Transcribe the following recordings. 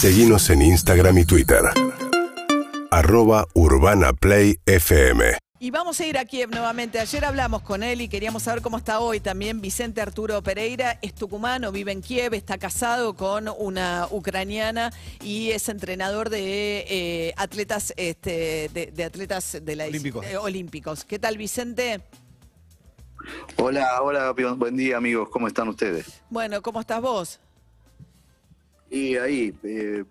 Seguimos en Instagram y Twitter. Arroba Urbana Play FM. Y vamos a ir a Kiev nuevamente. Ayer hablamos con él y queríamos saber cómo está hoy también. Vicente Arturo Pereira es tucumano, vive en Kiev, está casado con una ucraniana y es entrenador de eh, atletas, este, de, atletas de la olímpicos. eh, olímpicos. ¿Qué tal, Vicente? Hola, hola, buen día amigos, ¿cómo están ustedes? Bueno, ¿cómo estás vos? Y ahí, eh,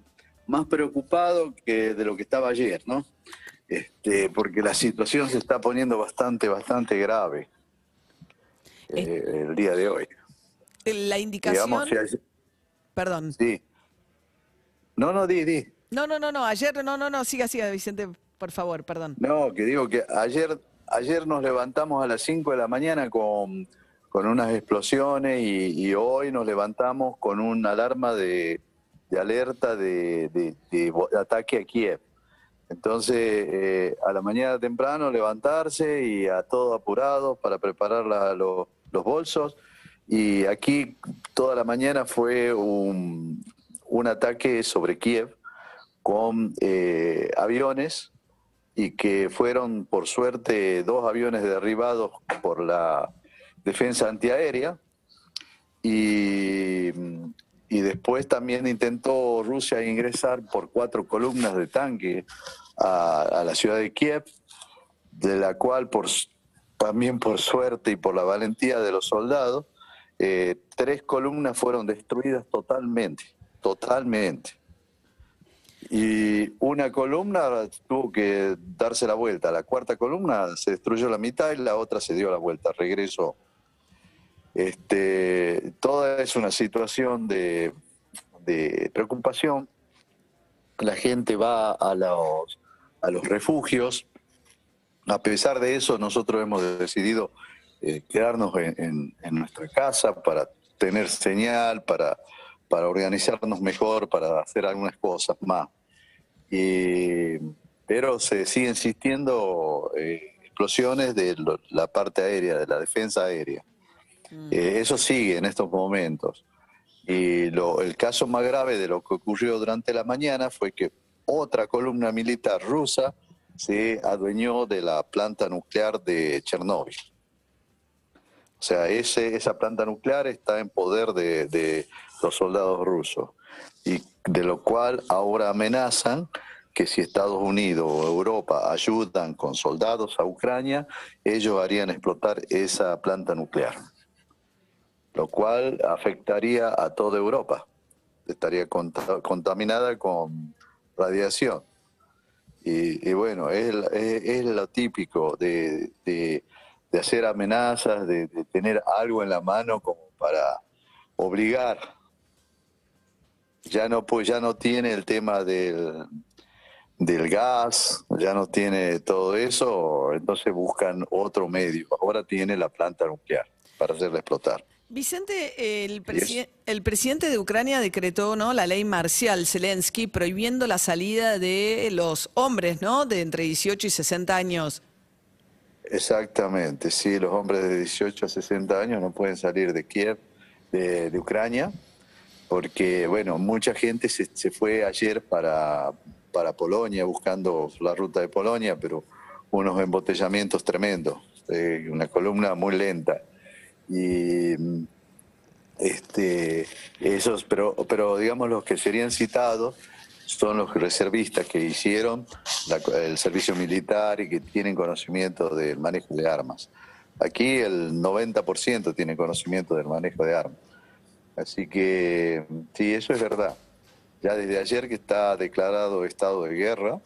más preocupado que de lo que estaba ayer, ¿no? Este, porque la situación se está poniendo bastante, bastante grave eh, el día de hoy. La indicación... Digamos, si ayer- Perdón. sí. No, no, di, di. No, no, no, no. Ayer, no, no, no. Siga, siga, Vicente, por favor, perdón. No, que digo que ayer, ayer nos levantamos a las 5 de la mañana con, con unas explosiones y, y hoy nos levantamos con una alarma de, de alerta de, de- de ataque a Kiev. Entonces, eh, a la mañana temprano levantarse y a todo apurado para preparar la- lo- los bolsos. Y aquí toda la mañana fue un, un ataque sobre Kiev con eh, aviones y que fueron, por suerte, dos aviones derribados por la defensa antiaérea. Y, y después también intentó Rusia ingresar por cuatro columnas de tanque a, la ciudad de Kiev, de la cual por, también por suerte y por la valentía de los soldados, eh, tres columnas fueron destruidas totalmente, totalmente. Y una columna tuvo que darse la vuelta. La cuarta columna se destruyó la mitad y la otra se dio la vuelta, regresó. Este, toda es una situación de, preocupación. La gente va a los, refugios. A pesar de eso, nosotros hemos decidido eh, quedarnos en, nuestra casa para tener señal, para, organizarnos mejor, para hacer algunas cosas más. Pero se sigue insistiendo eh, explosiones de la parte aérea, de la defensa aérea. Eh, eso sigue en estos momentos. Y lo- el caso más grave de lo que ocurrió durante la mañana fue que otra columna militar rusa se adueñó de la planta nuclear de Chernóbil. O sea, esa planta nuclear está en poder de, de los soldados rusos. Y de lo cual ahora amenazan que si Estados Unidos o Europa ayudan con soldados a Ucrania, ellos harían explotar esa planta nuclear. Lo cual afectaría a toda Europa. Estaría conta- contaminada con radiación. Y, bueno, es, lo típico de, de- hacer amenazas, de, de tener algo en la mano como para obligar. Ya no, pues ya no tiene el tema del, del gas, ya no tiene todo eso, entonces buscan otro medio. Ahora tiene la planta nuclear para hacerla explotar. Vicente, el, presi- el presidente de Ucrania decretó ¿no? la ley marcial Zelensky prohibiendo la salida de los hombres ¿no? de entre 18 y 60 años. Exactamente, sí, los hombres de 18 a 60 años no pueden salir de Kiev, de, de Ucrania, porque, bueno, mucha gente se, se fue ayer para, para Polonia buscando la ruta de Polonia, pero unos embotellamientos tremendos, eh, una columna muy lenta. Y este, esos, pero, pero digamos los que serían citados son los reservistas que hicieron el servicio militar y que tienen conocimiento del manejo de armas. Aquí el 90% tiene conocimiento del manejo de armas. Así que sí, eso es verdad. Ya desde ayer que está declarado estado de guerra,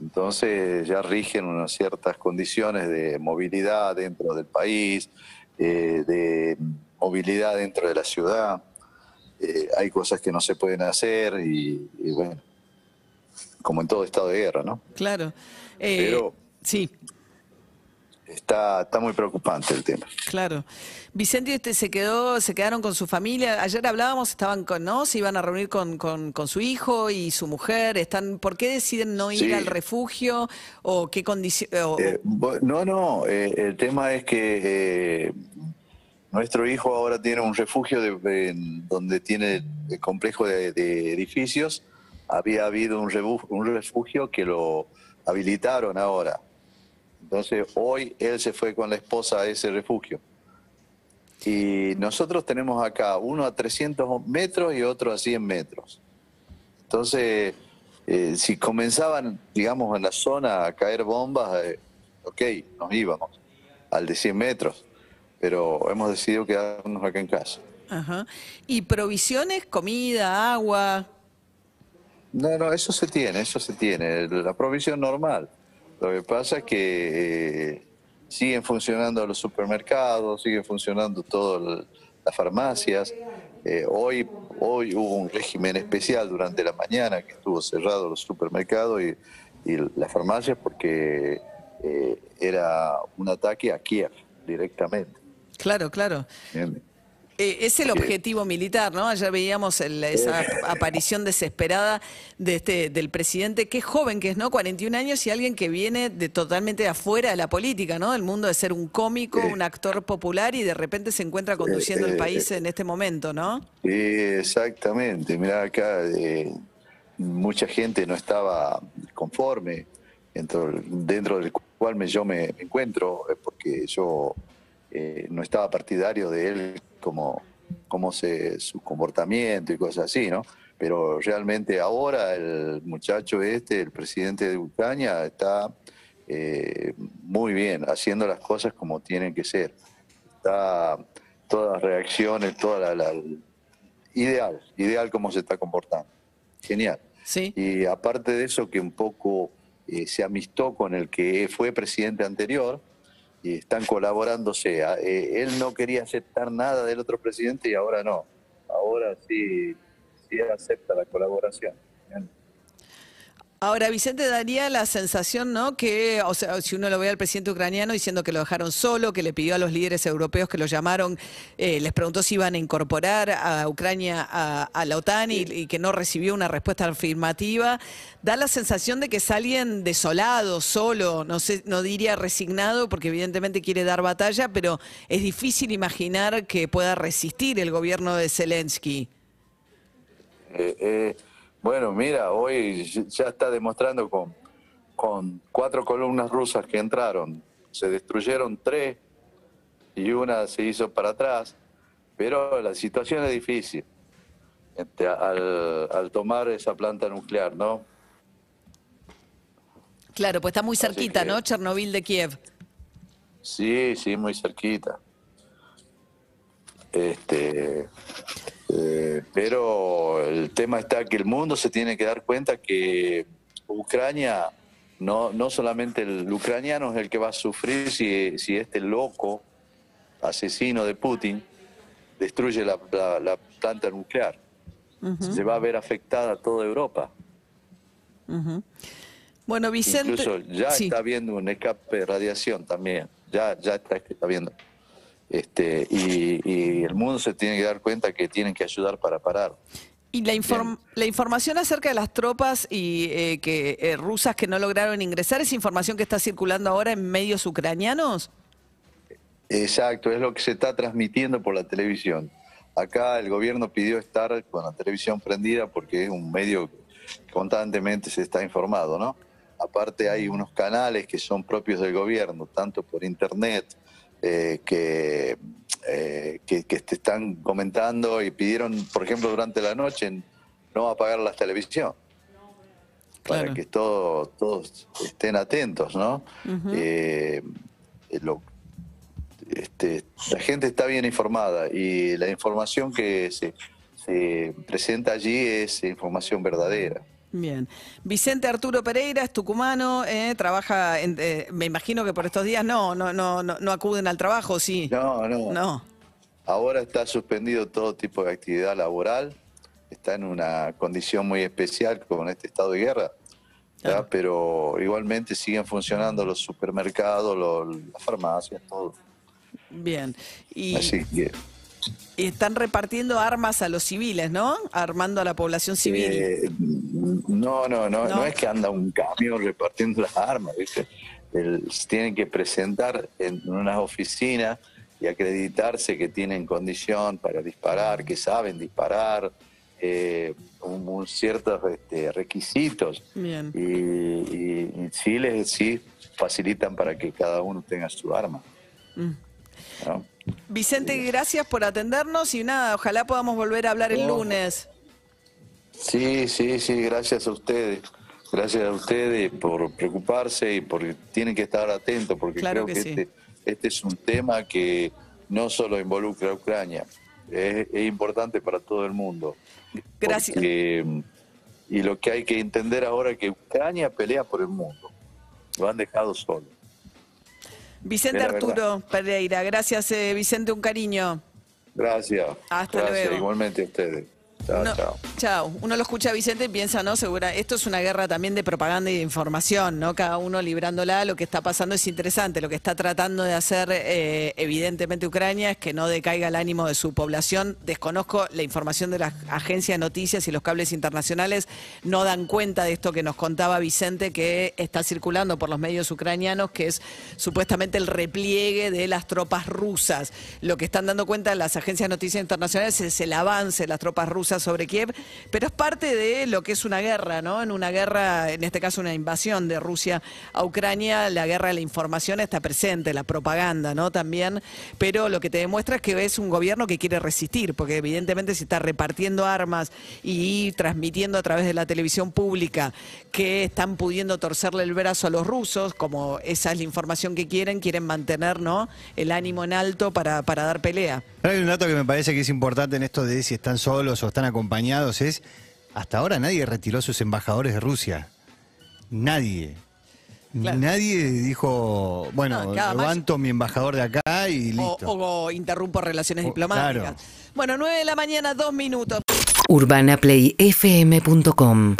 entonces ya rigen unas ciertas condiciones de movilidad dentro del país, eh, de movilidad dentro de la ciudad. Eh, hay cosas que no se pueden hacer y, y bueno, como en todo estado de guerra, ¿no? Claro. Eh, Pero- Sí, Está, está muy preocupante el tema. claro. Vicente este se quedó, se quedaron con su familia. Ayer hablábamos, estaban con, ¿no? Se iban a reunir con, con, con su hijo y su mujer. Están, ¿por qué deciden no ir Sí. al refugio? ¿O qué condición? Eh, no, no, el tema es que nuestro hijo ahora tiene un refugio de, donde tiene el complejo de, edificios. Había habido un refugio que lo habilitaron ahora. Entonces hoy él se fue con la esposa a ese refugio. Y nosotros tenemos acá uno a 300 metros y otro a 100 metros. Entonces, eh, si comenzaban, digamos, en la zona a caer bombas, eh, ok, nos íbamos al de 100 metros, pero hemos decidido quedarnos acá en casa. Ajá. ¿Y provisiones, comida, agua? No, no, eso se tiene, eso se tiene, la provisión normal. Lo que pasa es que eh, siguen funcionando los supermercados, siguen funcionando todas las farmacias. Eh, hoy, hoy hubo un régimen especial durante la mañana que estuvo cerrado los supermercados y, las farmacias porque eh, era un ataque a Kiev directamente. Claro, claro. Eh, es el objetivo militar, ¿no? Ayer veíamos esa aparición desesperada de este, del presidente, es joven, que es, ¿no? 41 años y alguien que viene de totalmente afuera de la política, ¿no? Del mundo de ser un cómico, un actor popular y de repente se encuentra conduciendo el país en este momento, ¿no? Sí, exactamente. Mira, acá eh, mucha gente no estaba conforme dentro, dentro del cual yo me encuentro, porque yo eh, no estaba partidario de él como, como se, su comportamiento y cosas así, ¿no? Pero realmente ahora el muchacho este, el presidente de Ucrania, está eh, muy bien, haciendo las cosas como tienen que ser. Está todas las reacciones, toda la, ideal, ideal como se está comportando. Genial. Sí. Y aparte de eso, que un poco eh, se amistó con el que fue presidente anterior, y están colaborándose. Eh, él no quería aceptar nada del otro presidente y ahora no. Ahora sí, sí acepta la colaboración. Ahora, Vicente, daría la sensación, ¿no? Que, o sea, si uno lo ve al presidente ucraniano diciendo que lo dejaron solo, que le pidió a los líderes europeos que lo llamaron, eh, les preguntó si iban a incorporar a Ucrania a, la OTAN y, que no recibió una respuesta afirmativa, da la sensación de que es alguien desolado, solo, no sé, no diría resignado, porque evidentemente quiere dar batalla, pero es difícil imaginar que pueda resistir el gobierno de Zelensky. Eh, eh bueno, mira, hoy ya está demostrando con, con cuatro columnas rusas que entraron. Se destruyeron tres y una se hizo para atrás, pero la situación es difícil este, al, tomar esa planta nuclear, ¿no? Claro, pues está muy cerquita, ¿no? Chernobyl de Kiev. Sí, sí, muy cerquita. Este, eh, pero el tema está que el mundo se tiene que dar cuenta que Ucrania, no, no solamente el ucraniano es el que va a sufrir si, si este loco asesino de Putin destruye la, planta nuclear. Se va a ver afectada toda Europa. Bueno, Vicente. Incluso ya está habiendo un escape de radiación también. Ya, ya está, está viendo. Este, y, el mundo se tiene que dar cuenta que tienen que ayudar para parar. ¿Y la, la información acerca de las tropas y eh, que eh, rusas que no lograron ingresar es información que está circulando ahora en medios ucranianos? Exacto, es lo que se está transmitiendo por la televisión. Acá el gobierno pidió estar con la televisión prendida porque es un medio que constantemente se está informado, ¿no? Aparte hay unos canales que son propios del gobierno, tanto por internet eh, que, eh, que, te están comentando y pidieron, por ejemplo, durante la noche no apagar la televisión. Para que todo, todos estén atentos, ¿no? Eh, este, la gente está bien informada y la información que se, se presenta allí es información verdadera. Bien. Vicente Arturo Pereira es tucumano, eh, trabaja, eh, me imagino que por estos días no, no, no, no, acuden al trabajo, ¿sí? No, no. No. Ahora está suspendido todo tipo de actividad laboral, está en una condición muy especial con este estado de guerra, pero igualmente siguen funcionando los supermercados, las farmacias, todo. Bien. Y... Así que están repartiendo armas a los civiles, ¿no? Armando a la población civil. Eh, no, no, no, no, es que anda un camión repartiendo las armas, ¿viste? tienen que presentar en unas oficinas y acreditarse que tienen condición para disparar, que saben disparar, eh, un, un ciertos este, requisitos. Bien. Y, y- y sí, les, sí facilitan para que cada uno tenga su arma. Mm. ¿No? Vicente, gracias por atendernos y nada, ojalá podamos volver a hablar el lunes. Sí, sí, sí, gracias a ustedes. Gracias a ustedes por preocuparse y porque tienen que estar atentos, porque Claro creo que que, sí. este, este es un tema que no solo involucra a Ucrania, es, es importante para todo el mundo. Gracias. Porque, y lo que hay que entender ahora es que Ucrania pelea por el mundo. Lo han dejado solo. Vicente Arturo Pereira, gracias eh, Vicente, un cariño. Gracias. Hasta gracias, luego. igualmente a ustedes. Chao, chao. Chao. Uno lo escucha a Vicente y piensa, ¿no? Segura, esto es una guerra también de propaganda y de información, ¿no? Cada uno librándola, lo que está pasando es interesante. Lo que está tratando de hacer, eh, evidentemente, Ucrania es que no decaiga el ánimo de su población. Desconozco la información de las agencias de noticias y los cables internacionales no dan cuenta de esto que nos contaba Vicente, que está circulando por los medios ucranianos, que es supuestamente el repliegue de las tropas rusas. Lo que están dando cuenta las agencias de noticias internacionales es el avance de las tropas rusas sobre Kiev, pero es parte de lo que es una guerra, ¿no? En una guerra, en este caso una invasión de Rusia a Ucrania, la guerra de la información está presente, la propaganda, ¿no? También, pero lo que te demuestra es que es un gobierno que quiere resistir, porque evidentemente si está repartiendo armas y transmitiendo a través de la televisión pública que están pudiendo torcerle el brazo a los rusos, como esa es la información que quieren, quieren mantener, ¿no? El ánimo en alto para, para dar pelea. Hay un dato que me parece que es importante en esto de si están solos o están acompañados, es hasta ahora nadie retiró a sus embajadores de Rusia. Nadie. Claro. Nadie dijo, bueno, No, cada más- levanto mi embajador de acá y O, listo. o interrumpo relaciones O- diplomáticas. claro. Bueno, 9 de la mañana, dos minutos. urbanaplayfm.com